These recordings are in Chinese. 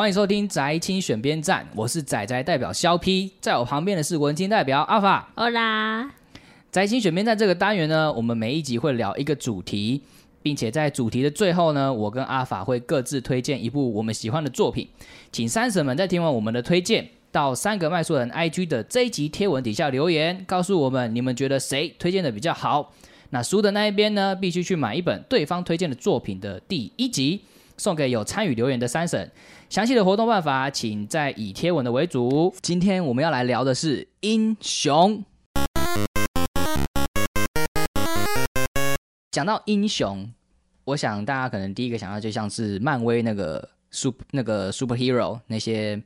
欢迎收听宅青选边站，我是仔仔代表肖 P，在我旁边的是文青代表阿法。好啦，宅青选边站这个单元呢，我们每一集会聊一个主题，并且在主题的最后呢，我跟阿法会各自推荐一部我们喜欢的作品，请三婶们在听完我们的推荐，到三个卖书人 IG 的这一集贴文底下留言，告诉我们你们觉得谁推荐的比较好。那输的那一边呢，必须去买一本对方推荐的作品的第一集，送给有参与留言的三婶。详细的活动办法，请在以贴文的为主。今天我们要来聊的是英雄。讲到英雄，我想大家可能第一个想到就像是漫威那个 super 那个 superhero 那些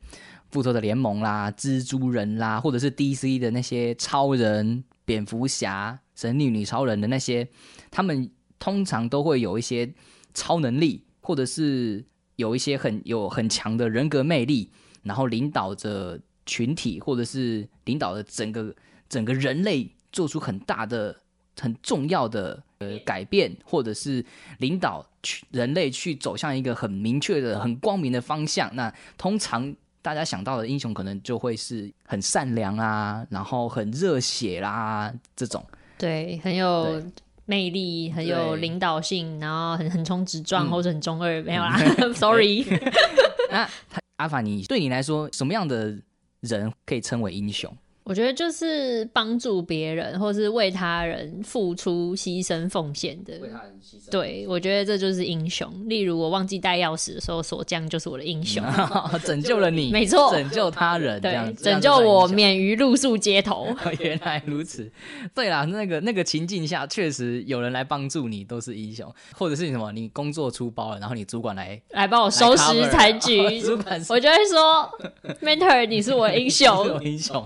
复仇者联盟啦、蜘蛛人啦，或者是 DC 的那些超人、蝙蝠侠、神女女超人的那些，他们通常都会有一些超能力，或者是有一些很有很强的人格魅力，然后领导着群体，或者是领导着整个整个人类做出很大的、很重要的呃改变，或者是领导去人类去走向一个很明确的、很光明的方向。那通常大家想到的英雄，可能就会是很善良啊，然后很热血啦这种。对，很有对魅力，很有领导性，然后很横冲直撞，嗯或者很中二，没有啦，sorry。那他阿法，你对你来说，什么样的人可以称为英雄？我觉得就是帮助别人，或是为他人付出、牺牲、奉献的。为他人牺牲对，我觉得这就是英雄。例如，我忘记带钥匙的时候，锁匠就是我的英雄。拯救了你，没错拯救他人，这样对，子拯救我。免于露宿街头。原来如此，对啦，那个那个情境下，确实有人来帮助你，都是英雄，或者是什么，你工作出包了，然后你主管来来帮我收拾残局，主管我就会说，mentor，你是我的英雄。英雄。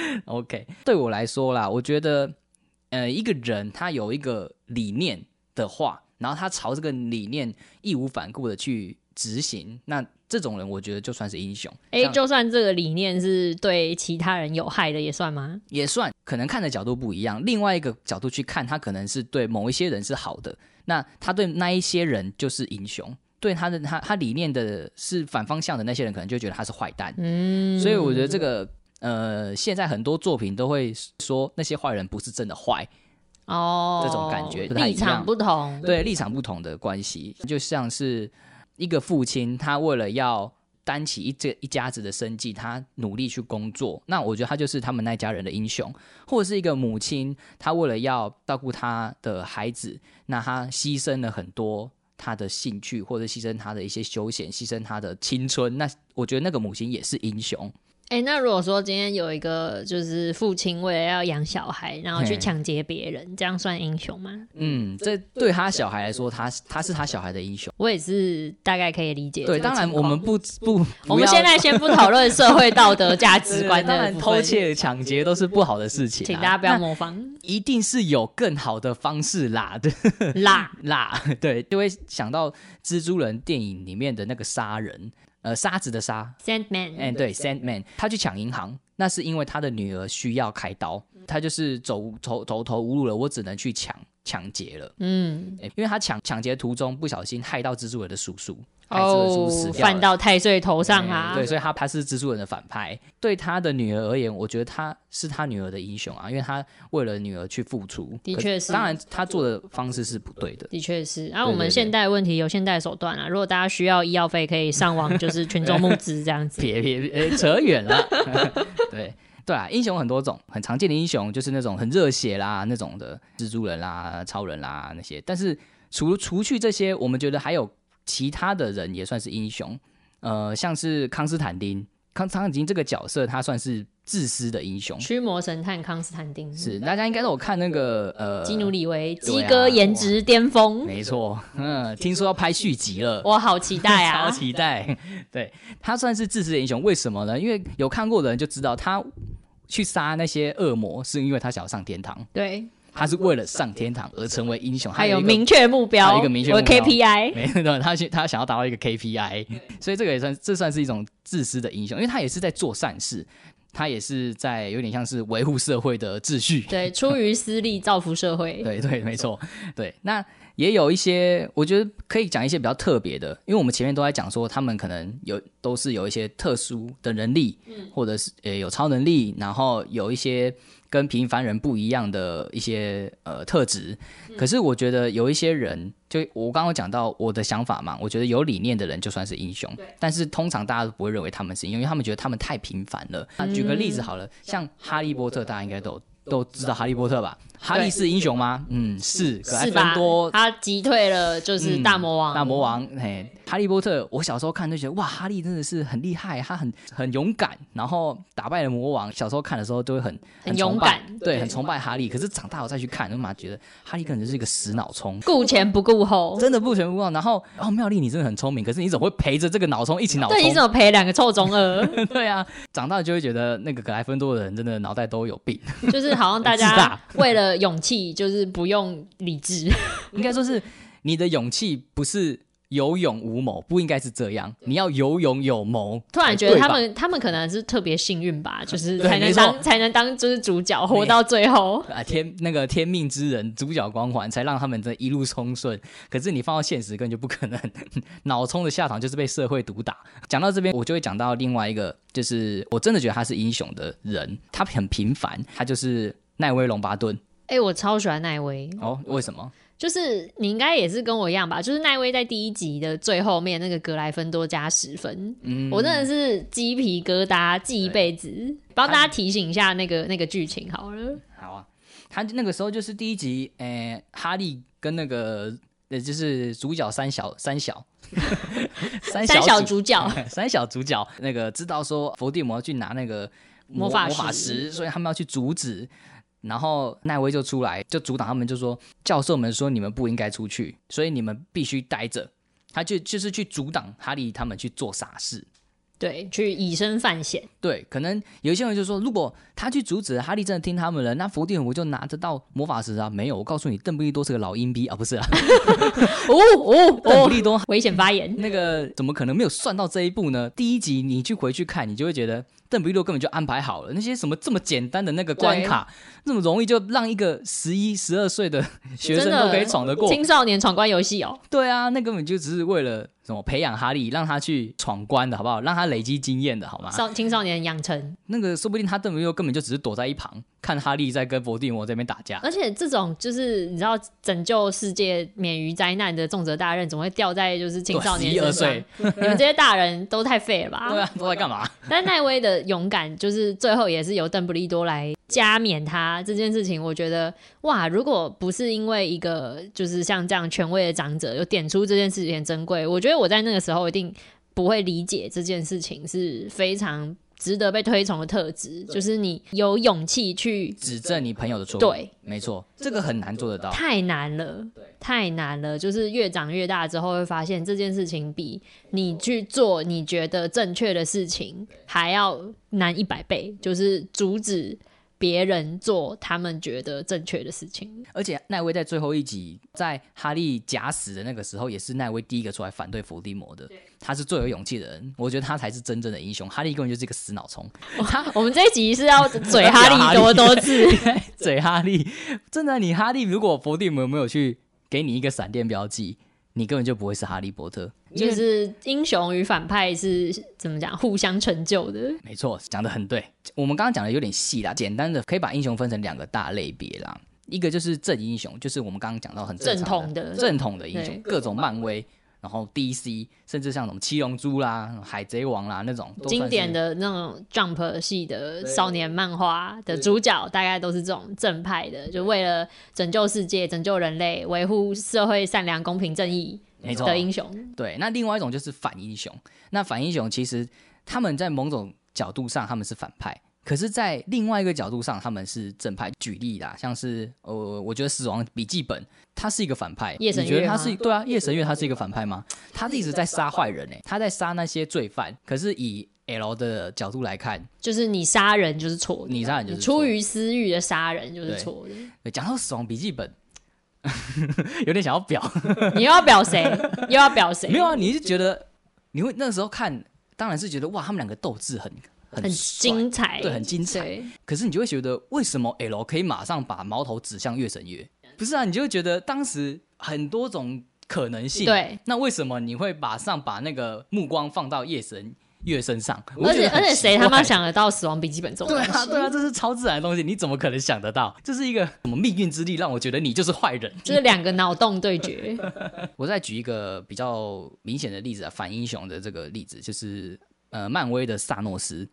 OK，对我来说啦，我觉得，呃，一个人他有一个理念的话，然后他朝这个理念义无反顾的去执行，那这种人，我觉得就算是英雄。哎、像就算这个理念是对其他人有害的，也算吗？也算，可能看的角度不一样。另外一个角度去看，他可能是对某一些人是好的，那他对那一些人就是英雄。对他的他他理念的是反方向的那些人，可能就觉得他是坏蛋。嗯，所以我觉得这个呃，现在很多作品都会说那些坏人不是真的坏，哦，这种感觉立场不同，对立场不同的关系，就像是一个父亲，他为了要担起一这一家子的生计，他努力去工作。那我觉得他就是他们那家人的英雄，或者是一个母亲，她为了要照顾她的孩子，那她牺牲了很多她的兴趣，或者牺牲她的一些休闲，牺牲她的青春。那我觉得那个母亲也是英雄。哎、那如果说今天有一个就是父亲为了要养小孩，然后去抢劫别人，这样算英雄吗？嗯，这对他小孩来说，他他是他小孩的英雄。我也是大概可以理解对，当然我们不 不，我们现在先不讨论社会道德价值观当然的，偷窃、抢劫都是不好的事情、啊，请大家不要模仿一定是有更好的方式啦，对啦。啦，对，就会想到蜘蛛人电影里面的那个杀人，呃，沙子的沙，Sandman，嗯、对，Sandman，他去抢银行，那是因为他的女儿需要开刀，他就是走走走投无路了，我只能去抢抢劫了，嗯，哎因为他抢抢劫途中不小心害到蜘蛛人的叔叔，哦，掉犯到太岁头上啊！对，所以他他是蜘蛛人的反派。对他的女儿而言，我觉得他是他女儿的英雄啊，因为他为了女儿去付出。的确是当然他做的方式是不对的。的确是，然、后我们现代问题有现代手段啊。如果大家需要医药费，可以上网就是 群众募资这样子。别别别，呃扯远了。对对啊，英雄很多种，很常见的英雄就是那种很热血啦那种的蜘蛛人啦、超人啦那些。但是除除去这些，我们觉得还有其他的人也算是英雄。呃，像是康斯坦丁，康斯坦丁这个角色，他算是自私的英雄。驱魔神探康斯坦丁是，大家应该都有看那个呃，基努里维，对啊鸡哥颜值巅峰，没错，嗯，听说要拍续集了，我好期待超啊！期待。对他算是自私的英雄，为什么呢？因为有看过的人就知道，他去杀那些恶魔是因为他想要上天堂，对，他是为了上天堂而成为英雄，还有明确目标，有一个明确目标 KPI，没错，他去他想要达到一个 KPI，所以这个也算这算是一种自私的英雄，因为他也是在做善事。他也是在有点像是维护社会的秩序，对，出于私利造福社会。对对，没错，对。那也有一些，我觉得可以讲一些比较特别的，因为我们前面都在讲说他们可能有都是有一些特殊的能力，嗯，或者是呃有超能力，然后有一些跟平凡人不一样的一些呃特质。可是我觉得有一些人，就我刚刚讲到我的想法嘛，我觉得有理念的人就算是英雄，但是通常大家都不会认为他们是，因为他们觉得他们太平凡了。那举个例子好了，像哈利波特，大家应该都都知道哈利波特吧？哈利是英雄吗？嗯，是。格莱芬多他击退了就是大魔王。大魔王，嘿，哈利波特，我小时候看就觉得哇，哈利真的是很厉害，他很很勇敢，然后打败了魔王。小时候看的时候都会很很勇敢，对，很崇拜哈利。可是长大我再去看，我妈觉得哈利可能是一个死脑充，顾前不顾后，真的顾前不顾后。然后，哦，妙丽你真的很聪明，可是你怎么会陪着这个脑充一起脑充？对，你怎么陪两个臭中二？对啊，长大就会觉得那个格莱芬多的人真的脑袋都有病，就是好像大家 为了勇气就。是不用理智，应该说是你的勇气不是有勇无谋，不应该是这样。你要有勇有谋。突然觉得他们他们可能是特别幸运吧，就是才能当才能当就是主角活到最后啊！天那个天命之人主角光环才让他们这一路冲顺。可是你放到现实根本就不可能，脑充的下场就是被社会毒打。讲到这边，我就会讲到另外一个，就是我真的觉得他是英雄的人，他很平凡，他就是奈威龙巴顿。哎，我超喜欢奈威哦！为什么？就是你应该也是跟我一样吧？就是奈威在第一集的最后面那个格莱芬多加十分，我真的是鸡皮疙瘩记一辈子。帮大家提醒一下那个那个剧情好了。好啊，他那个时候就是第一集，哎，哈利跟那个呃，就是主角三小三小 三小主角 三小主角那个知道说伏地魔去拿那个魔法魔法石，所以他们要去阻止。然后奈威就出来，就阻挡他们，就说教授们说你们不应该出去，所以你们必须待着。他就就是去阻挡哈利他们去做傻事，对，去以身犯险。对，可能有一些人就说，如果他去阻止哈利，真的听他们了，那伏地魔就拿得到魔法石啊？没有，我告诉你，邓布利多是个老阴逼啊，不是啊？哦 哦，邓布利多危险发言，那个怎么可能没有算到这一步呢？第一集你去回去看，你就会觉得。邓布利多根本就安排好了那些什么这么简单的那个关卡，那么容易就让一个十一、十二岁的 学生都可以闯得过青少年闯关游戏哦。对啊，那根本就只是为了什么培养哈利，让他去闯关的好不好？让他累积经验的好吗？少青少年养成那个，说不定他邓布利多根本就只是躲在一旁看哈利在跟伏地魔这边打架。而且这种就是你知道拯救世界免于灾难的重责大任，怎么会掉在就是青少年十一二岁？你们这些大人都太废了吧？对啊，都在干嘛？但奈威的。勇敢就是最后也是由邓布利多来加冕他这件事情，我觉得哇，如果不是因为一个就是像这样权威的长者有点出这件事情珍贵，我觉得我在那个时候一定不会理解这件事情是非常值得被推崇的特质，就是你有勇气去指正你朋友的错误。对，没错，这个很难做得到，太难了，太难了。就是越长越大之后，会发现这件事情比你去做你觉得正确的事情还要。难一百倍，就是阻止别人做他们觉得正确的事情。而且奈威在最后一集，在哈利假死的那个时候，也是奈威第一个出来反对伏地魔的。他是最有勇气的人，我觉得他才是真正的英雄。哈利根本就是一个死脑虫。他我们这一集是要嘴哈利多多次，嘴哈利。真的，你哈利如果伏地魔没有去给你一个闪电标记。你根本就不会是哈利波特，就是英雄与反派是怎么讲互相成就的？没错，讲的很对。我们刚刚讲的有点细啦，简单的可以把英雄分成两个大类别啦。一个就是正英雄，就是我们刚刚讲到很正统的正统的英雄，各种漫威。然后 DC 甚至像什么七龙珠啦、海贼王啦那种经典的那种 Jump 系的少年漫画的主角，大概都是这种正派的，就为了拯救世界、拯救人类、维护社会善良、公平正义的英雄。对，那另外一种就是反英雄。那反英雄其实他们在某种角度上他们是反派。可是，在另外一个角度上，他们是正派。举例啦，像是呃，我觉得《死亡笔记本》他是一个反派，你觉得他是对啊？夜神月他是一个反派吗？他一直在杀坏人诶，他在杀那些罪犯。可是以 L 的角度来看，就是你杀人就是错，你杀人就是出于私欲的杀人就是错的。讲到《死亡笔记本》，有点想要表，你又要表谁？又要表谁？没有啊，你是觉得你会那时候看，当然是觉得哇，他们两个斗志很。很精彩，对，很精彩。可是你就会觉得，为什么 L 可以马上把矛头指向月神月？不是啊，你就会觉得当时很多种可能性。，对，那为什么你会马上把那个目光放到夜神月身上？而且而且谁他妈想得到死亡笔记本这种对啊，东西？对啊，这是超自然的东西，你怎么可能想得到？这是一个什么命运之力，让我觉得你就是坏人。就是两个脑洞对决。我再举一个比较明显的例子啊，反英雄的这个例子就是呃，漫威的萨诺斯。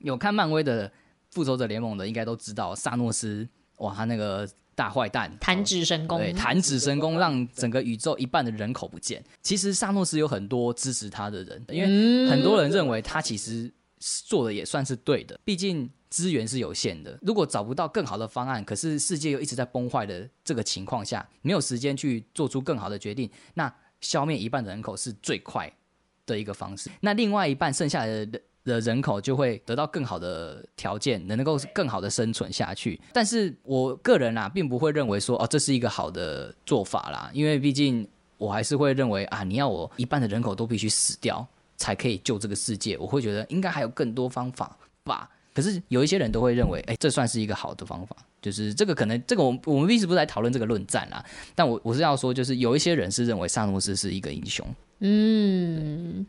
有看漫威的复仇者联盟的，应该都知道萨诺斯，哇，他那个大坏蛋，弹指神功，对，弹指神功让整个宇宙一半的人口不见。其实萨诺斯有很多支持他的人，因为嗯很多人认为他其实做的也算是对的，毕竟资源是有限的。如果找不到更好的方案，可是世界又一直在崩坏的这个情况下，没有时间去做出更好的决定，那消灭一半的人口是最快的一个方式。那另外一半剩下来的人。的人口就会得到更好的条件，能够更好的生存下去。但是我个人啊，并不会认为说哦，这是一个好的做法啦，因为毕竟我还是会认为啊，你要我一半的人口都必须死掉才可以救这个世界，我会觉得应该还有更多方法吧。可是有一些人都会认为，哎，这算是一个好的方法，就是这个可能这个我们我们一直不是在讨论这个论战啦，但我我是要说，就是有一些人是认为萨诺斯是一个英雄，嗯，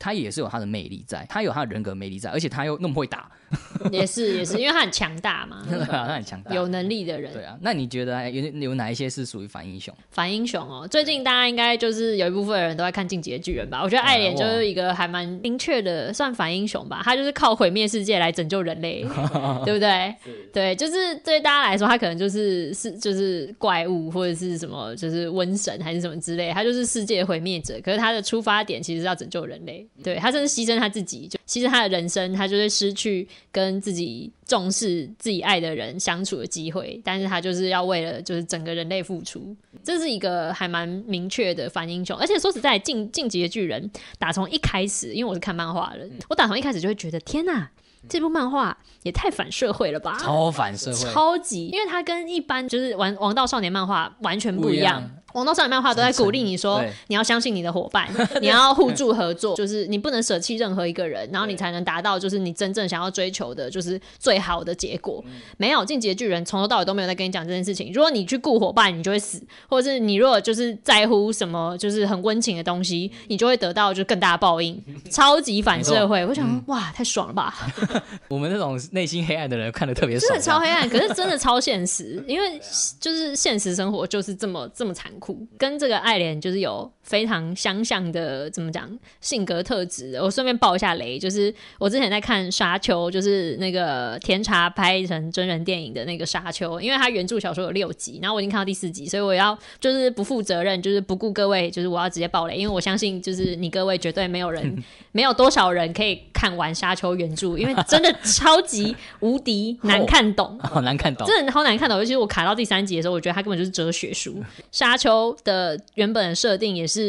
他也是有他的魅力在，他有他的人格魅力在，而且他又那么会打，也是也是，因为他很强大嘛，对啊，他很强大。有能力的人对。啊，那你觉得有有哪一些是属于反英雄？反英雄哦，最近大家应该就是有一部分人都在看《进击的巨人》吧？我觉得爱莲就是一个还蛮明确的，算反英雄吧。他就是靠毁灭世界来拯救人类，对不对？对，就是对大家来说，他可能就是是就是怪物或者是什么，就是瘟神还是什么之类，他就是世界毁灭者。可是他的出发点其实是要拯救人类，对他甚至牺牲他自己，就牺牲他的人生，他就会失去跟自己重视自己爱的人相处的机会，但是他就是要为了就是整个人类付出，这是一个还蛮明确的反英雄。而且说实在，进进击的巨人打从一开始，因为我是看漫画的，我打从一开始就会觉得天呐，这部漫画也太反社会了吧！超反社会，超级，因为它跟一般就是玩王道少年漫画完全不一样。不一样王道少年漫画都在鼓励你说，你要相信你的伙伴，你要互助合作，就是你不能舍弃任何一个人，然后你才能达到就是你真正想要追求的，就是最好的结果。没有进击的巨人从头到尾都没有在跟你讲这件事情。如果你去顾伙伴，你就会死；或者是你如果就是在乎什么就是很温情的东西，你就会得到就更大的报应，超级反社会。我想说，哇，太爽了吧！我们那种内心黑暗的人看的特别爽。真爽，的超黑暗，可是真的超现实，因为就是现实生活就是这么这么残酷，跟这个爱莲就是有非常相像的怎么讲性格特质。我顺便爆一下雷，就是我之前在看《沙丘》，就是那个甜茶拍成真人电影的那个《沙丘》，因为它原著小说有六集，然后我已经看到第四集，所以我要就是不负责任，就是不顾各位，就是我要直接爆雷，因为我相信就是你各位绝对没有人 没有多少人可以看完《沙丘》原著，因为真的超级无敌 难看懂。好难看懂。真的好难看懂，尤其是我卡到第三集的时候，我觉得它根本就是哲学书。沙丘的原本设定也是。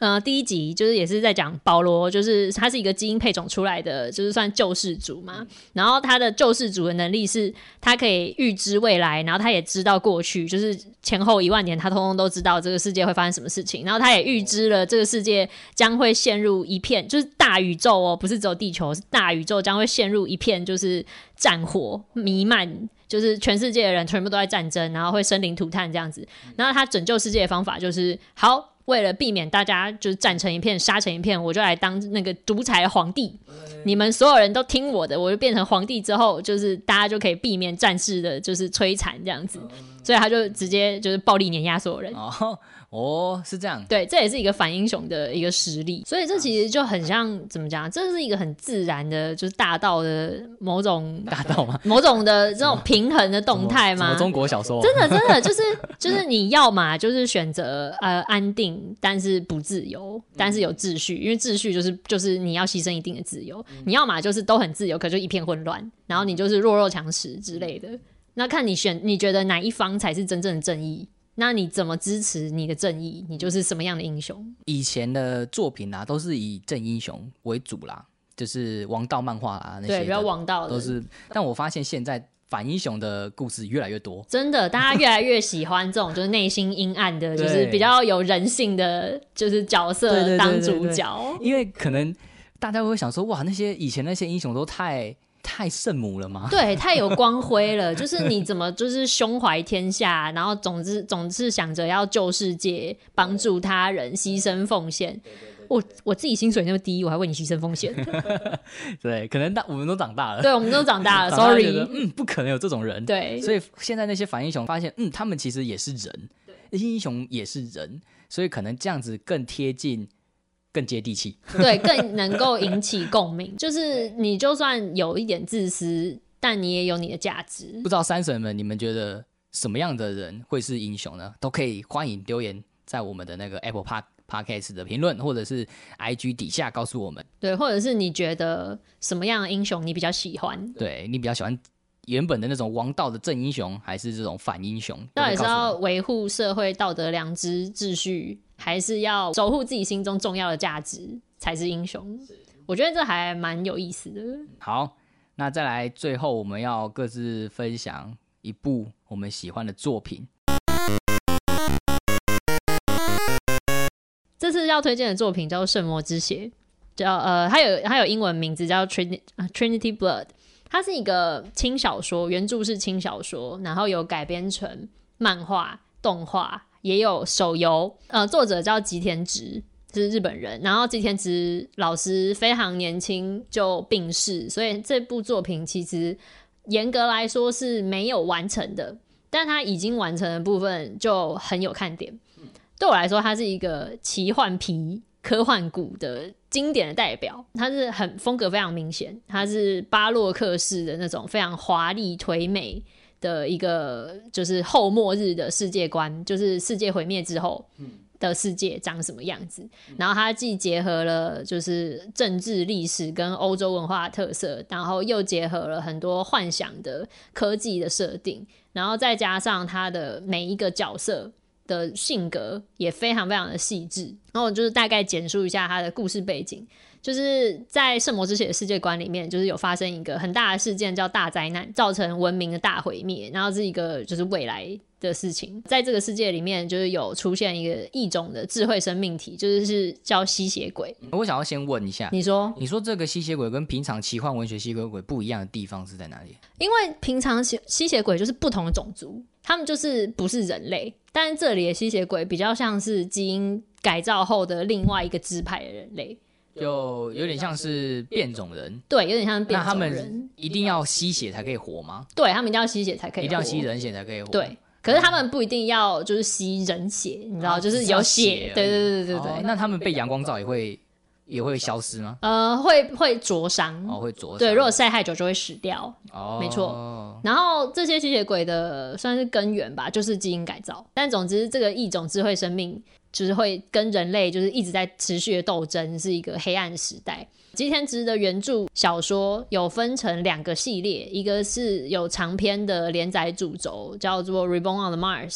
呃，第一集就是也是在讲保罗，就是他是一个基因配种出来的，就是算救世主嘛。然后他的救世主的能力是，他可以预知未来，然后他也知道过去，就是前后一万年，他通通都知道这个世界会发生什么事情。然后他也预知了这个世界将会陷入一片，就是大宇宙哦，不是只有地球，是大宇宙将会陷入一片就是战火弥漫。就是全世界的人全部都在战争，然后会生灵涂炭这样子。然后他拯救世界的方法就是，好，为了避免大家就是战成一片、杀成一片，我就来当那个独裁皇帝。你们所有人都听我的，我就变成皇帝之后，就是大家就可以避免战事的，就是摧残这样子。所以他就直接就是暴力碾压所有人。哦哦，是这样。对，这也是一个反英雄的一个实力，所以这其实就很像怎么讲？这是一个很自然的，就是大道的某种 大道吗？某种的这种平衡的动态吗？中国小说？真的，真的就是 就是你要嘛，就是选择呃安定，但是不自由，但是有秩序，因为秩序就是就是你要牺牲一定的自由。你要嘛就是都很自由，可就一片混乱，然后你就是弱肉强食之类的。那看你选，你觉得哪一方才是真正的正义？那你怎么支持你的正义？你就是什么样的英雄？以前的作品啊，都是以正英雄为主啦，就是王道漫画啊那些比较王道的都是。但我发现现在反英雄的故事越来越多，真的，大家 越来越喜欢这种就是内心阴暗的，就是比较有人性的，就是角色当主角。因为可能大家会想说，哇，那些以前那些英雄都太太圣母了吗？对，太有光辉了。就是你怎么就是胸怀天下，然后总之总是想着要救世界、帮助他人、牺牲奉献。我我自己薪水那么低，我还为你牺牲奉献。对，可能大我们都长大了，对，我们都长大了。Sorry，嗯，不可能有这种人。对，所以现在那些反英雄发现，嗯，他们其实也是人，那些英雄也是人，所以可能这样子更贴近、更接地气。对，更能够引起共鸣。就是你就算有一点自私，但你也有你的价值不。知道三神们，你们觉得什么样的人会是英雄呢？都可以欢迎留言在我们的那个 Apple Park Podcast 的评论，或者是 IG 底下告诉我们，对，或者是你觉得什么样的英雄你比较喜欢？对你比较喜欢原本的那种王道的正英雄，还是这种反英雄？到底是要维护社会道德良知秩序，还是要守护自己心中重要的价值才是英雄？我觉得这还蛮有意思的。好，那再来，最后我们要各自分享一部我们喜欢的作品。这次要推荐的作品叫做《圣魔之血》，叫呃，它有它有英文名字叫 Trinity、呃 Trinity Blood，它是一个轻小说，原著是轻小说，然后有改编成漫画、动画，也有手游。呃，作者叫吉田直，是日本人。然后吉田直老师非常年轻就病逝，所以这部作品其实严格来说是没有完成的，但他已经完成的部分就很有看点。对我来说，它是一个奇幻皮科幻谷的经典的代表。它是很风格非常明显，它是巴洛克式的那种非常华丽颓美的一个，就是后末日的世界观，就是世界毁灭之后。的世界长什么样子？然后它既结合了就是政治历史跟欧洲文化特色，然后又结合了很多幻想的科技的设定，然后再加上它的每一个角色的性格也非常非常的细致。然后我就是大概简述一下他的故事背景，就是在圣魔之血的世界观里面，就是有发生一个很大的事件叫大灾难，造成文明的大毁灭，然后是一个就是未来的事情。在这个世界里面，就是有出现一个异种的智慧生命体，就是是叫吸血鬼。我想要先问一下，你说，你说这个吸血鬼跟平常奇幻文学吸血鬼不一样的地方是在哪里？因为平常吸吸血鬼就是不同的种族，他们就是不是人类，但是这里的吸血鬼比较像是基因改造后的另外一个支派的人类，就有点像是变种人。对，有点像是变那他种人们，一定要吸血才可以活吗？对他们一定要吸血才可以，一定要吸。人血才可以活？对，可是他们不一定要就是吸人血，你知道，啊就是有血血，对对对对对那他们被阳光照也会也会消失吗？呃，会会灼伤，哦，会灼伤。对，如果晒太久就会死掉。哦，没错然后这些吸血鬼的算是根源吧，就是基因改造。但总之，这个异种智慧生命就是会跟人类就是一直在持续的斗争，是一个黑暗时代。吉田直的原著小说有分成两个系列，一个是有长篇的连载主轴，叫做《Reborn on Mars》，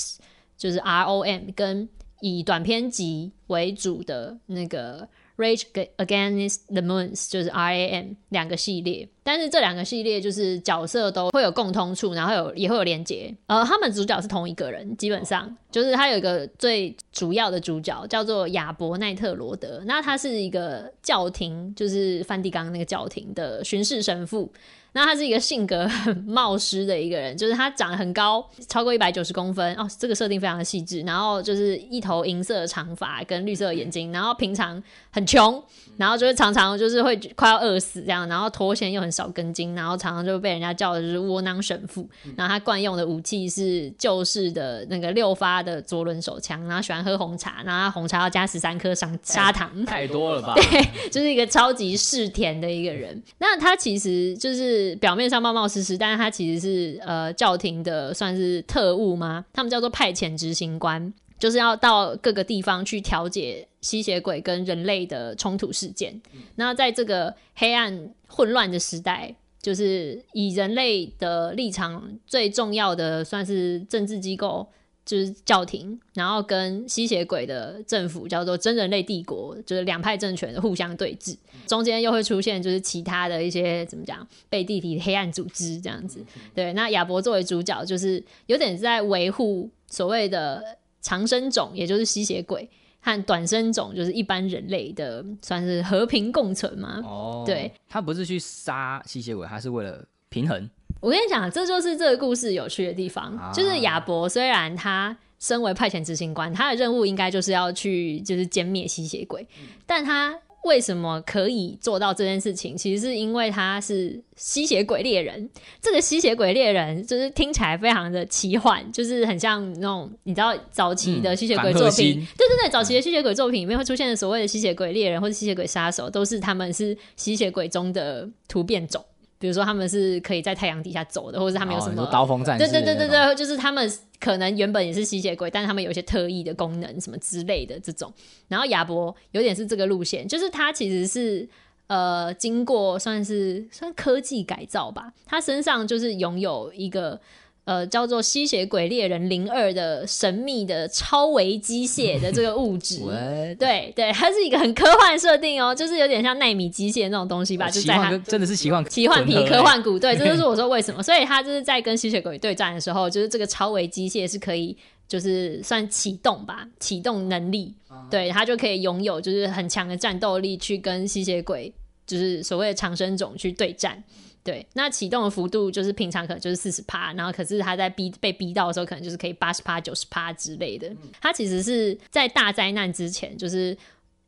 就是 R O M，跟以短篇集为主的那个 Rage Against the Moons，就是 R A M 两个系列。但是这两个系列就是角色都会有共通处，然后有也会有连接。呃，他们主角是同一个人，基本上就是他有一个最主要的主角叫做亚伯奈特罗德，那他是一个教廷，就是梵蒂冈那个教廷的巡视神父。那他是一个性格很冒失的一个人，就是他长得很高，超过一百九十公分哦，这个设定非常的细致。然后就是一头银色的长发跟绿色的眼睛，然后平常很穷，然后就是常常就是会快要饿死这样，然后头衔又很少根筋，然后常常就被人家叫的就是窝囊神父。然后他惯用的武器是旧式的那个六发的左轮手枪，然后喜欢喝红茶，然后他红茶要加十三颗砂砂糖。太多了吧？对就是一个超级嗜甜的一个人。那他其实就是表面上冒冒失失，但是他其实是呃教廷的算是特务吗？他们叫做派遣执行官，就是要到各个地方去调解吸血鬼跟人类的冲突事件。那在这个黑暗混乱的时代。就是以人类的立场最重要的，算是政治机构，就是教廷，然后跟吸血鬼的政府叫做真人类帝国，就是两派政权的互相对峙，中间又会出现就是其他的一些怎么讲背地里的黑暗组织这样子。对，那亚伯作为主角，就是有点在维护所谓的长生种，也就是吸血鬼。和短生种就是一般人类的算是和平共存嘛。哦，对，他不是去杀吸血鬼，他是为了平衡。我跟你讲，这就是这个故事有趣的地方，啊就是亚伯虽然他身为派遣执行官，他的任务应该就是要去就是歼灭吸血鬼，但他为什么可以做到这件事情？其实是因为他是吸血鬼猎人。这个吸血鬼猎人就是听起来非常的奇幻，就是很像那种你知道早期的吸血鬼嗯作品，对对对，早期的吸血鬼作品里面会出现的所谓的吸血鬼猎人或者吸血鬼杀手，都是他们是吸血鬼中的突变种。比如说他们是可以在太阳底下走的，或者是他们有什么哦刀锋战士对？对对对对，就是他们可能原本也是吸血鬼，但是他们有一些特异的功能什么之类的这种。然后亚伯有点是这个路线，就是他其实是呃经过算是算科技改造吧，他身上就是拥有一个。呃，叫做吸血鬼猎人零二的神秘的超维机械的这个物质，对对，它是一个很科幻设定哦，就是有点像纳米机械那种东西吧，就在它真的是奇幻奇幻皮科幻股，对，这就是我说为什么。所以他就是在跟吸血鬼对战的时候，就是这个超维机械是可以，就是算启动吧，启动能力，对他就可以拥有就是很强的战斗力，去跟吸血鬼，就是所谓的长生种去对战。对，那启动的幅度就是平常可能就是四十趴，然后可是他在逼被逼到的时候，可能就是可以八十趴、九十趴之类的。它其实是在大灾难之前，就是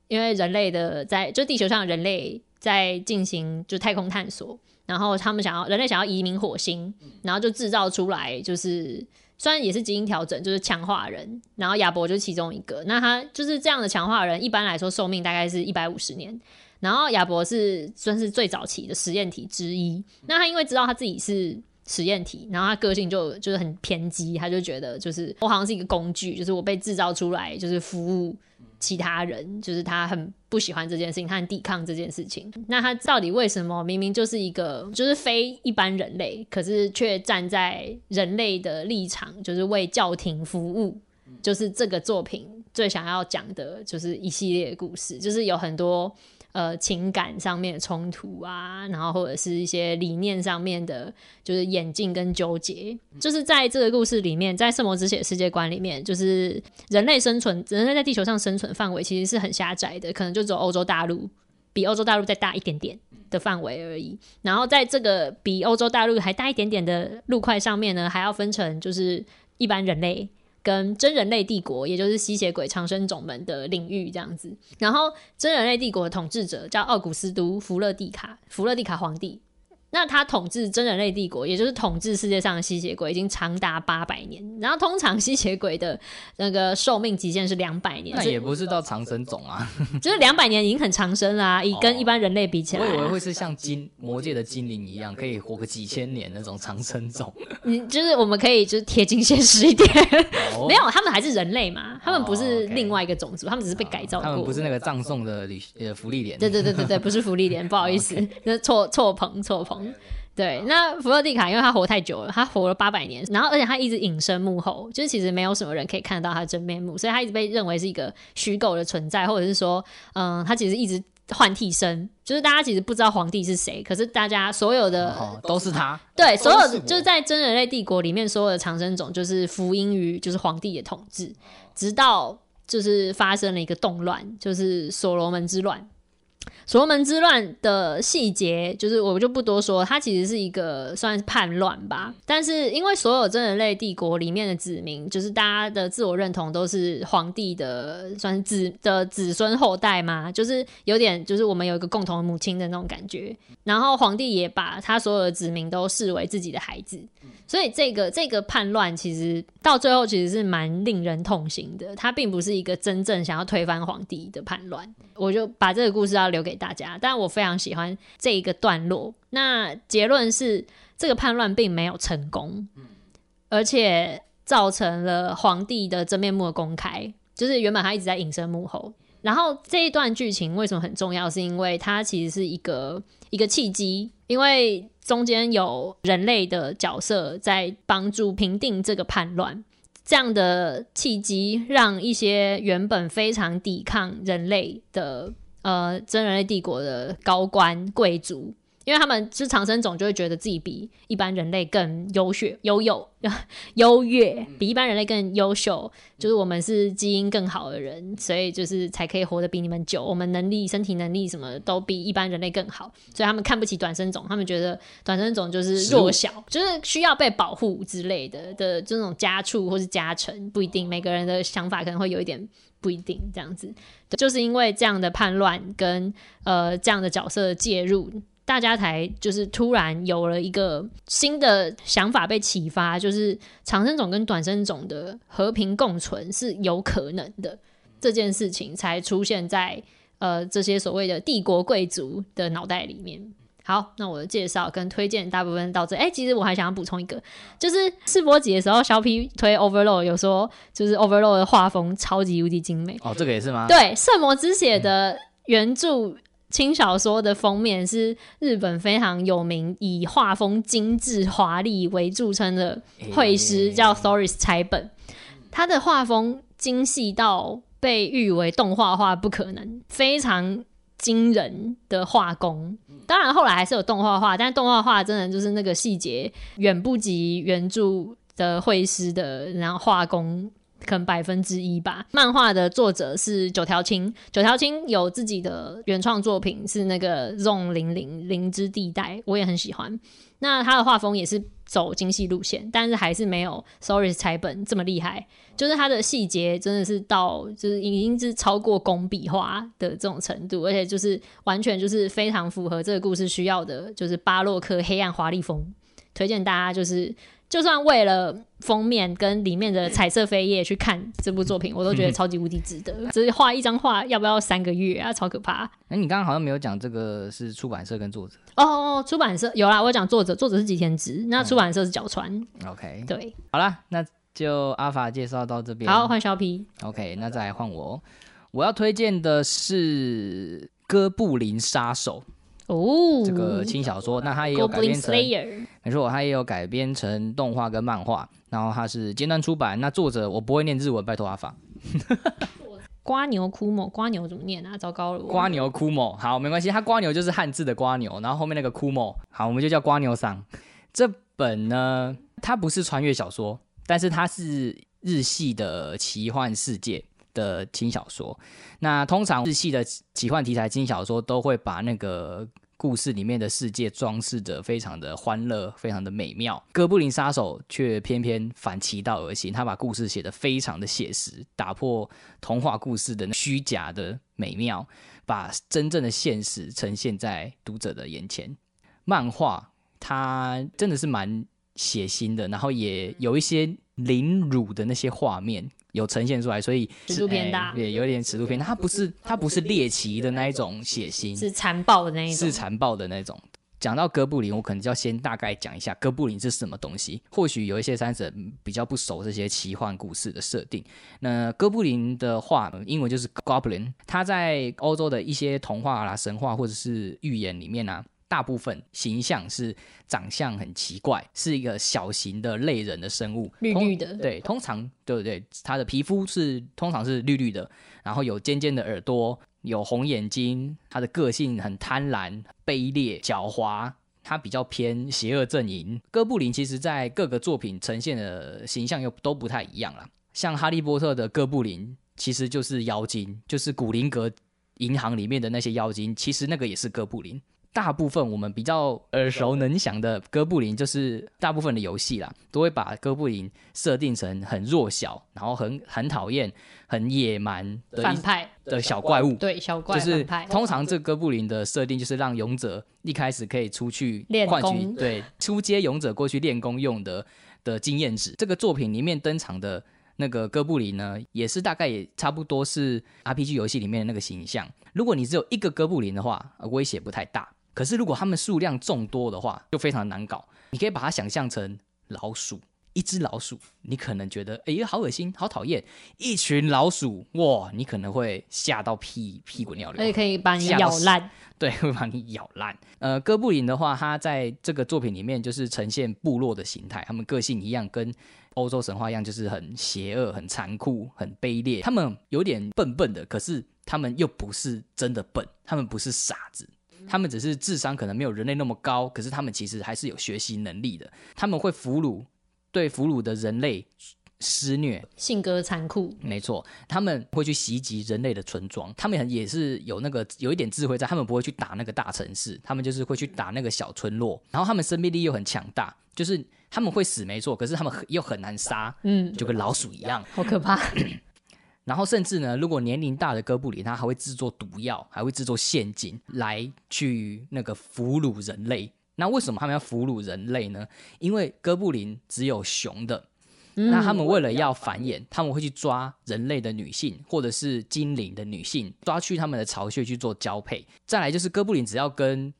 因为人类的在就地球上人类在进行就太空探索，然后他们想要人类想要移民火星，然后就制造出来就是。虽然也是基因调整，就是强化人，然后亚伯就是其中一个。那他就是这样的强化人，一般来说寿命大概是一百五十年。然后亚伯是算是最早期的实验体之一。那他因为知道他自己是实验体，然后他个性就就是很偏激，他就觉得就是我好像是一个工具，就是我被制造出来就是服务其他人，就是他很不喜欢这件事情，他很抵抗这件事情。那他到底为什么明明就是一个就是非一般人类，可是却站在人类的立场，就是为教廷服务？就是这个作品最想要讲的，就是一系列故事，就是有很多呃情感上面的冲突啊，然后或者是一些理念上面的，就是演进跟纠结。就是在这个故事里面，在圣魔之血世界观里面，就是人类生存，人类在地球上生存范围其实是很狭窄的，可能就只有欧洲大陆，比欧洲大陆再大一点点。的范围而已，然后在这个比欧洲大陆还大一点点的陆块上面呢，还要分成就是一般人类跟真人类帝国，也就是吸血鬼长生种们的领域这样子。然后真人类帝国的统治者叫奥古斯都·弗勒蒂卡，弗勒蒂卡皇帝。那他统治真人类帝国，也就是统治世界上的吸血鬼，已经长达八百年。然后通常吸血鬼的那个寿命极限是两百年，是那也不是到长生种啊，就是两百年已经很长生啦、以跟哦一般人类比起来啊、我以为会是像精魔界的精灵一样，可以活个几千年那种长生种。你 就是我们可以就是贴近现实一点，哦 没有，他们还是人类嘛，他们不哦是另外一个种族，他们只是被改造过。他们不是那个葬送的旅呃福利脸。对对对对对，不是福利点，不好意思，那错错棚错棚。对，那弗洛蒂卡因为他活太久了，他活了八百年，然后而且他一直隐身幕后，就是其实没有什么人可以看得到他的真面目，所以他一直被认为是一个虚构的存在，或者是说，嗯，他其实一直换替身，就是大家其实不知道皇帝是谁，可是大家所有的哦，都是他。对，所有就是在真人类帝国里面，所有的长生种就是福音于就是皇帝的统治，直到就是发生了一个动乱，就是所罗门之乱。所罗门之乱的细节，就是我就不多说，它其实是一个算是叛乱吧。但是因为所有真人类帝国里面的子民，就是大家的自我认同都是皇帝的，算是子的子孙后代嘛，就是有点就是我们有一个共同的母亲的那种感觉。然后皇帝也把他所有的子民都视为自己的孩子，所以这个这个叛乱其实到最后其实是蛮令人痛心的。他并不是一个真正想要推翻皇帝的叛乱。我就把这个故事要留给大家，但我非常喜欢这一个段落。那结论是，这个叛乱并没有成功，而且造成了皇帝的真面目的公开，就是原本他一直在隐身幕后。然后这一段剧情为什么很重要？是因为它其实是一个一个契机，因为中间有人类的角色在帮助平定这个叛乱。这样的契机，让一些原本非常抵抗人类的呃真人类帝国的高官贵族，因为他们是长生种，就会觉得自己比一般人类更优秀、优有、优越，比一般人类更优秀，就是我们是基因更好的人，所以就是才可以活得比你们久。我们能力、身体能力什么都比一般人类更好，所以他们看不起短生种，他们觉得短生种就是弱小，就是需要被保护之类的的这种家畜或是家臣，不一定每个人的想法可能会有一点不一定这样子，就是因为这样的叛乱跟呃这样的角色介入。大家才就是突然有了一个新的想法被启发，就是长生种跟短生种的和平共存是有可能的，这件事情才出现在呃这些所谓的帝国贵族的脑袋里面。好，那我的介绍跟推荐大部分到这。哎，其实我还想要补充一个，就是试播集的时候，小 P 推 Overload 有说，就是 Overload 的画风超级无敌精美。哦，这个也是吗？对，《圣魔之血》的原著。轻小说的封面是日本非常有名、以画风精致华丽为著称的绘师，叫 Thoris 彩本。他的画风精细到被誉为动画化不可能，非常惊人的画工。当然后来还是有动画画，但动画画真的就是那个细节远不及原著的绘师的然后画工。可能百分之一吧。漫画的作者是九条青，九条青有自己的原创作品，是那个 Zone 零零零之地带，我也很喜欢。那他的画风也是走精细路线，但是还是没有 Sorry 彩本这么厉害。就是他的细节真的是到，就是已经是超过工笔画的这种程度，而且就是完全就是非常符合这个故事需要的，就是巴洛克黑暗华丽风。推荐大家就是。就算为了封面跟里面的彩色扉页去看这部作品，我都觉得超级无敌值得。只是画一张画要不要三个月啊？超可怕！哎，你刚刚好像没有讲这个是出版社跟作者哦。出版社有啦，我讲作者，作者是吉田直，那出版社是角川。OK，对，好啦，那就阿法介绍到这边。好，换小 P。OK，那再来换我，我要推荐的是哥布林杀手。哦，这个轻小说，那它也有改编成，没错，它也有改编成动画跟漫画，然后它是尖端出版。那作者我不会念日文，拜托阿法。瓜牛枯某，瓜牛怎么念啊？糟糕了，瓜牛枯某，好，没关系，它瓜牛就是汉字的瓜牛，然后后面那个枯某，好，我们就叫瓜牛桑。这本呢，它不是穿越小说，但是它是日系的奇幻世界。的轻小说，那通常日系的奇幻题材轻小说都会把那个故事里面的世界装饰的非常的欢乐，非常的美妙。哥布林杀手却偏偏反其道而行，他把故事写得非常的写实，打破童话故事的虚假的美妙，把真正的现实呈现在读者的眼前。漫画它真的是蛮血腥的，然后也有一些凌辱的那些画面。有呈现出来，所以尺度偏大，也有点尺度偏大。它不是它不是猎奇的那一种血腥，是残暴的那一种，是残暴的那种。讲到哥布林，我可能就要先大概讲一下哥布林是什么东西。或许有一些三者比较不熟这些奇幻故事的设定。那哥布林的话，英文就是 Goblin，它在欧洲的一些童话啦、神话或者是寓言里面呢。大部分形象是长相很奇怪，是一个小型的类人的生物，绿绿的。对，通常对不对？它的皮肤是通常是绿绿的，然后有尖尖的耳朵，有红眼睛。它的个性很贪婪、卑劣、狡猾，它比较偏邪恶阵营。哥布林其实在各个作品呈现的形象又都不太一样了。像哈利波特的哥布林其实就是妖精，就是古灵阁银行里面的那些妖精，其实那个也是哥布林。大部分我们比较耳熟能详的哥布林，就是大部分的游戏啦，都会把哥布林设定成很弱小，然后很很讨厌、很野蛮的反派的小怪物。对，小怪就是通常这哥布林的设定就是让勇者一开始可以出去练功，对，出街勇者过去练功用的的经验值。这个作品里面登场的。那个哥布林呢，也是大概也差不多是 RPG 游戏里面的那个形象。如果你只有一个哥布林的话，威胁不太大。可是如果他们数量众多的话，就非常难搞。你可以把它想象成老鼠，一只老鼠，你可能觉得哎呀好恶心，好讨厌。一群老鼠，哇，你可能会吓到屁屁滚尿流，而 且可以把你咬烂。对，会把你咬烂。呃，哥布林的话，他在这个作品里面就是呈现部落的形态，他们个性一样跟。欧洲神话一样，就是很邪恶、很残酷、很卑劣。他们有点笨笨的，可是他们又不是真的笨，他们不是傻子。他们只是智商可能没有人类那么高，可是他们其实还是有学习能力的。他们会俘虏对俘虏的人类施虐，性格残酷，没错，他们会去袭击人类的村庄，他们也是有那个有一点智慧在，他们不会去打那个大城市，他们就是会去打那个小村落，然后他们生命力又很强大，就是他们会死没错，可是他们很又很难杀，嗯，就跟老鼠一样。好可怕。然后甚至呢，如果年龄大的哥布林，他还会制作毒药，还会制作陷阱来去那个俘虏人类。那为什么他们要俘虏人类呢？因为哥布林只有熊的，那他们为了要繁衍，他们会去抓人类的女性或者是精灵的女性，抓去他们的巢穴去做交配。再来就是哥布林只要跟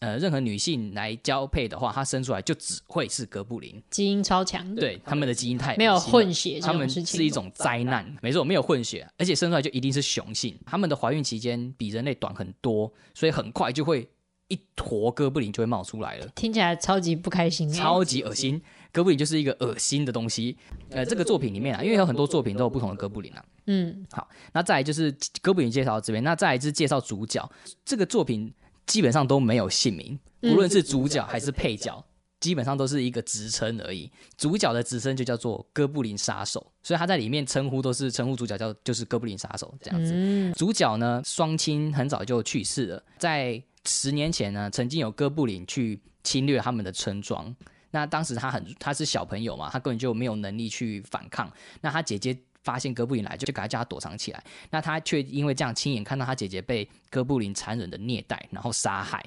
呃任何女性来交配的话，它生出来就只会是哥布林。基因超强的，对，他们的基因太没有混血这他们是一种灾难，没错，没有混血，而且生出来就一定是雄性。他们的怀孕期间比人类短很多，所以很快就会一坨哥布林就会冒出来了，听起来超级不开心欸，超级恶心。哥布林就是一个恶心的东西。呃，这个作品里面啊，因为有很多作品都有不同的哥布林啊。嗯，好，那再来就是哥布林介绍到这边，那再来就是介绍主角。这个作品基本上都没有姓名，嗯无论是主角还是配角，基本上都是一个职称而已。主角的职称就叫做哥布林杀手，所以他在里面称呼都是称呼主角叫就是哥布林杀手这样子。嗯主角呢，双亲很早就去世了，在十年前呢，曾经有哥布林去侵略他们的村庄。那当时他很他是小朋友嘛，他根本就没有能力去反抗。那他姐姐发现哥布林来，就就赶快叫他躲藏起来。那他却因为这样亲眼看到他姐姐被哥布林残忍的虐待，然后杀害，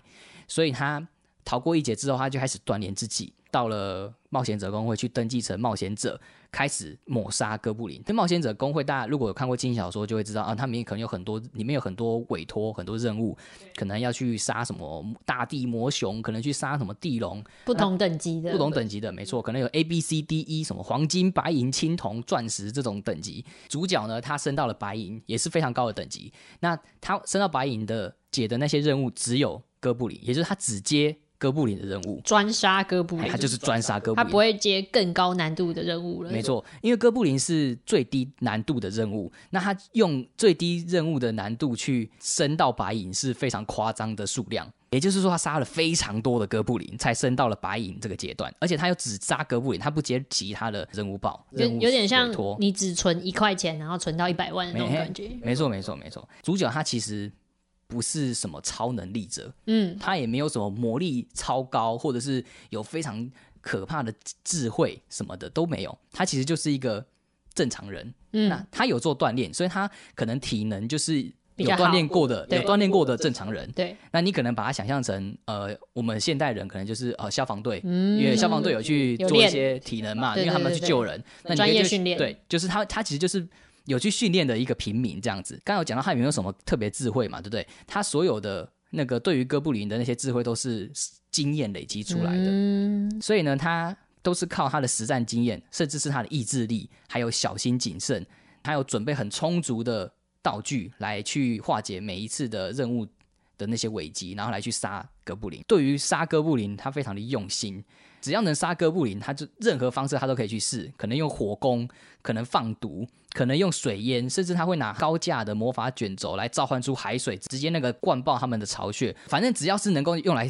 所以他逃过一劫之后，他就开始锻炼自己，到了冒险者工会去登记成冒险者，开始抹杀哥布林。这冒险者工会，大家如果有看过轻小说，就会知道啊，他们可能有很多，里面有很多委托，很多任务，可能要去杀什么大地魔熊，可能去杀什么地龙，不同等级的，不同等级的，没错，可能有 A、B、C、D、E 什么黄金、白银、青铜、钻石这种等级。主角呢，他升到了白银，也是非常高的等级。那他升到白银的解的那些任务，只有哥布林，也就是他只接哥布林的任务，专杀哥布林，哎他就是专杀哥布林。他不会接更高难度的任务了。没错，因为哥布林是最低难度的任务，那他用最低任务的难度去升到白银是非常夸张的数量。也就是说，他杀了非常多的哥布林，才升到了白银这个阶段。而且他又只杀哥布林，他不接其他的任务报，有有点像你只存一块钱，然后存到一百万的那种感觉。没错，没错，没错。主角他其实不是什么超能力者，嗯，他也没有什么魔力超高，或者是有非常可怕的智慧什么的都没有。他其实就是一个正常人。嗯那他有做锻炼，所以他可能体能就是有锻炼过的，有锻炼过的正常人。对，那你可能把他想象成呃，我们现代人可能就是呃消防队，嗯因为消防队有去做一些体能嘛，因为他们去救人，那你就业训练对，就是他他其实就是。有去训练的一个平民这样子，刚刚有讲到他有没有什么特别智慧嘛，对不对？他所有的那个对于哥布林的那些智慧都是经验累积出来的，嗯，所以呢，他都是靠他的实战经验，甚至是他的意志力，还有小心谨慎，还有准备很充足的道具来去化解每一次的任务的那些危机，然后来去杀哥布林。对于杀哥布林，他非常的用心，只要能杀哥布林，他就任何方式他都可以去试，可能用火攻，可能放毒。可能用水淹，甚至他会拿高价的魔法卷轴来召唤出海水，直接那个灌爆他们的巢穴。反正只要是能够用来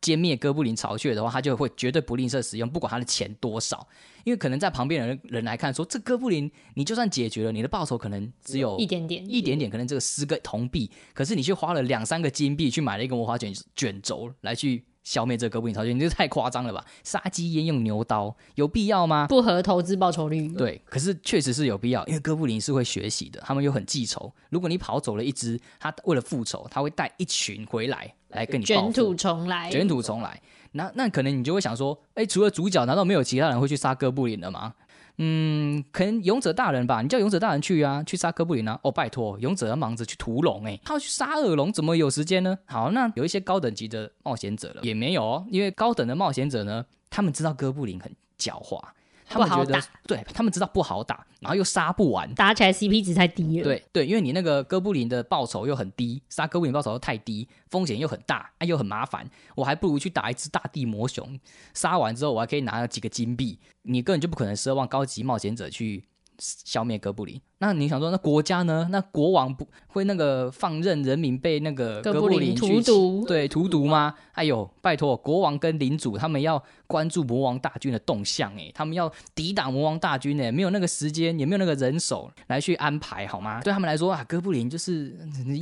歼灭哥布林巢穴的话，他就会绝对不吝啬使用，不管他的钱多少。因为可能在旁边的人人来看说，这哥布林你就算解决了，你的报酬可能只有一点点，一点点，可能这个十个铜币，可是你却花了两三个金币去买了一个魔法卷卷轴来去消灭这个哥布林巢穴，你这太夸张了吧？杀鸡焉用牛刀，有必要吗？不合投资报酬率。对，可是确实是有必要，因为哥布林是会学习的，他们又很记仇。如果你跑走了一只，他为了复仇，他会带一群回来来跟你卷土重来，卷土重来。那那可能你就会想说，哎，除了主角，难道没有其他人会去杀哥布林了吗？嗯，可能勇者大人吧，你叫勇者大人去啊，去杀哥布林啊。哦，拜托，勇者要忙着去屠龙，哎，他要去杀恶龙，怎么有时间呢？好，那有一些高等级的冒险者了，也没有哦，因为高等的冒险者呢，他们知道哥布林很狡猾，他们觉得对他们知道不好打，然后又杀不完，打起来 CP 值太低了。，对对，因为你那个哥布林的报酬又很低，杀哥布林报酬又太低，风险又很大，啊又很麻烦，我还不如去打一只大地魔熊，杀完之后我还可以拿几个金币，你根本就不可能奢望高级冒险者去消灭哥布林。那你想说，那国家呢？那国王不会那个放任人民被那个哥布林荼毒？对，荼毒吗？哎呦，拜托，国王跟领主他们要关注魔王大军的动向，哎，他们要抵挡魔王大军，哎，没有那个时间，也没有那个人手来去安排，好吗？对他们来说啊，哥布林就是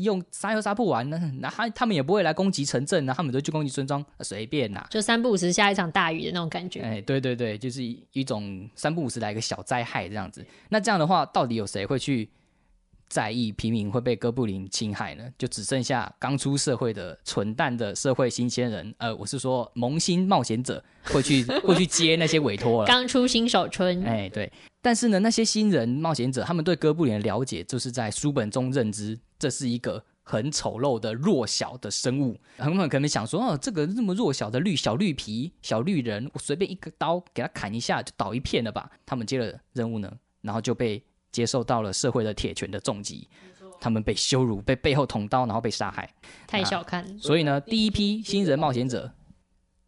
用杀又杀不完，那那他他们也不会来攻击城镇啊，他们都去攻击村庄，随便呐，就三不五时下一场大雨的那种感觉。哎，对对对，就是一种三不五时来一个小灾害这样子。那这样的话，到底有谁会去？在意平民会被哥布林侵害呢，就只剩下刚出社会的蠢蛋的社会新鲜人，呃，我是说萌新冒险者会去 会去接那些委托了。刚出新手村，哎，对。但是呢，那些新人冒险者，他们对哥布林的了解，就是在书本中认知，这是一个很丑陋的弱小的生物。很可能想说，哦，这个那么弱小的绿小绿皮小绿人，我随便一个刀给他砍一下就倒一片了吧？他们接了任务呢，然后就被。接受到了社会的铁拳的重击，他们被羞辱，被背后捅刀，然后被杀害。太小看。所以呢，第一批新人冒险者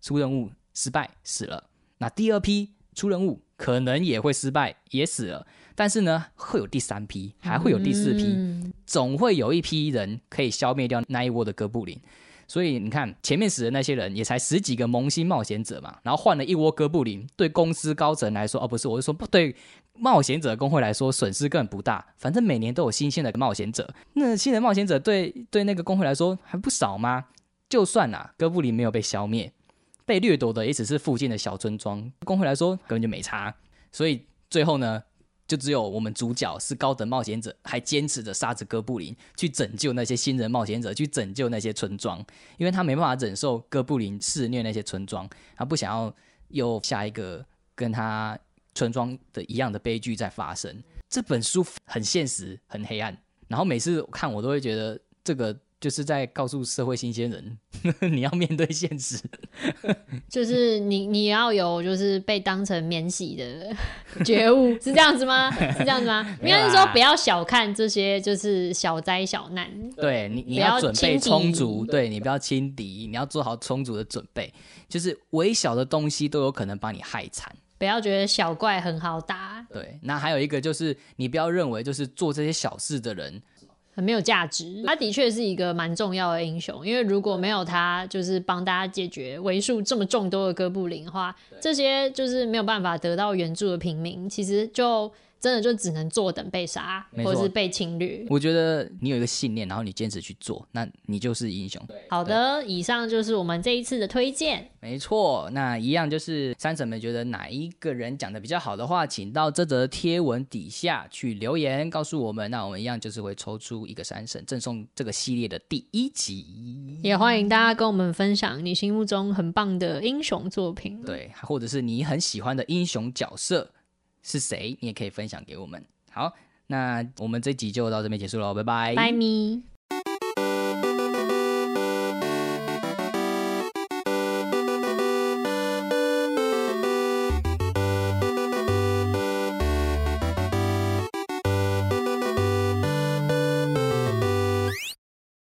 出任务失败死了，那第二批出任务可能也会失败也死了，但是呢，会有第三批，还会有第四批，总会有一批人可以消灭掉那一窝的哥布林。所以你看，前面死的那些人也才十几个萌新冒险者嘛，然后换了一窝哥布林，对公司高层来说，哦不是，我是说不对，冒险者工会来说损失根本不大，反正每年都有新鲜的冒险者，那新人冒险者对对那个工会来说还不少吗？就算呐，哥布林没有被消灭，被掠夺的也只是附近的小村庄，工会来说根本就没差，所以最后呢？就只有我们主角是高等冒险者，还坚持着杀着哥布林去拯救那些新人冒险者，去拯救那些村庄，因为他没办法忍受哥布林肆虐那些村庄，他不想要又下一个跟他村庄的一样的悲剧在发生。这本书很现实，很黑暗，然后每次看我都会觉得这个。就是在告诉社会新鲜人，你要面对现实。就是你你要有就是被当成免洗的觉悟，是这样子吗？是这样子吗？应该是说不要小看这些就是小灾小难。对你你要准备充足，对你不要轻敌，你要做好充足的准备。就是微小的东西都有可能把你害惨。不要觉得小怪很好打。对，那还有一个就是你不要认为就是做这些小事的人。很没有价值，他的确是一个蛮重要的英雄，因为如果没有他，就是帮大家解决为数这么众多的哥布林的话，这些就是没有办法得到援助的平民，其实就。真的就只能坐等被杀，或者是被侵略。我觉得你有一个信念，然后你坚持去做，那你就是英雄。好的，以上就是我们这一次的推荐。没错，那一样就是三婶们觉得哪一个人讲的比较好的话，请到这则贴文底下去留言告诉我们。那我们一样就是会抽出一个三婶，赠送这个系列的第一集。也欢迎大家跟我们分享你心目中很棒的英雄作品，对，或者是你很喜欢的英雄角色。是谁？你也可以分享给我们。好，那我们这集就到这边结束了，拜拜。拜咪。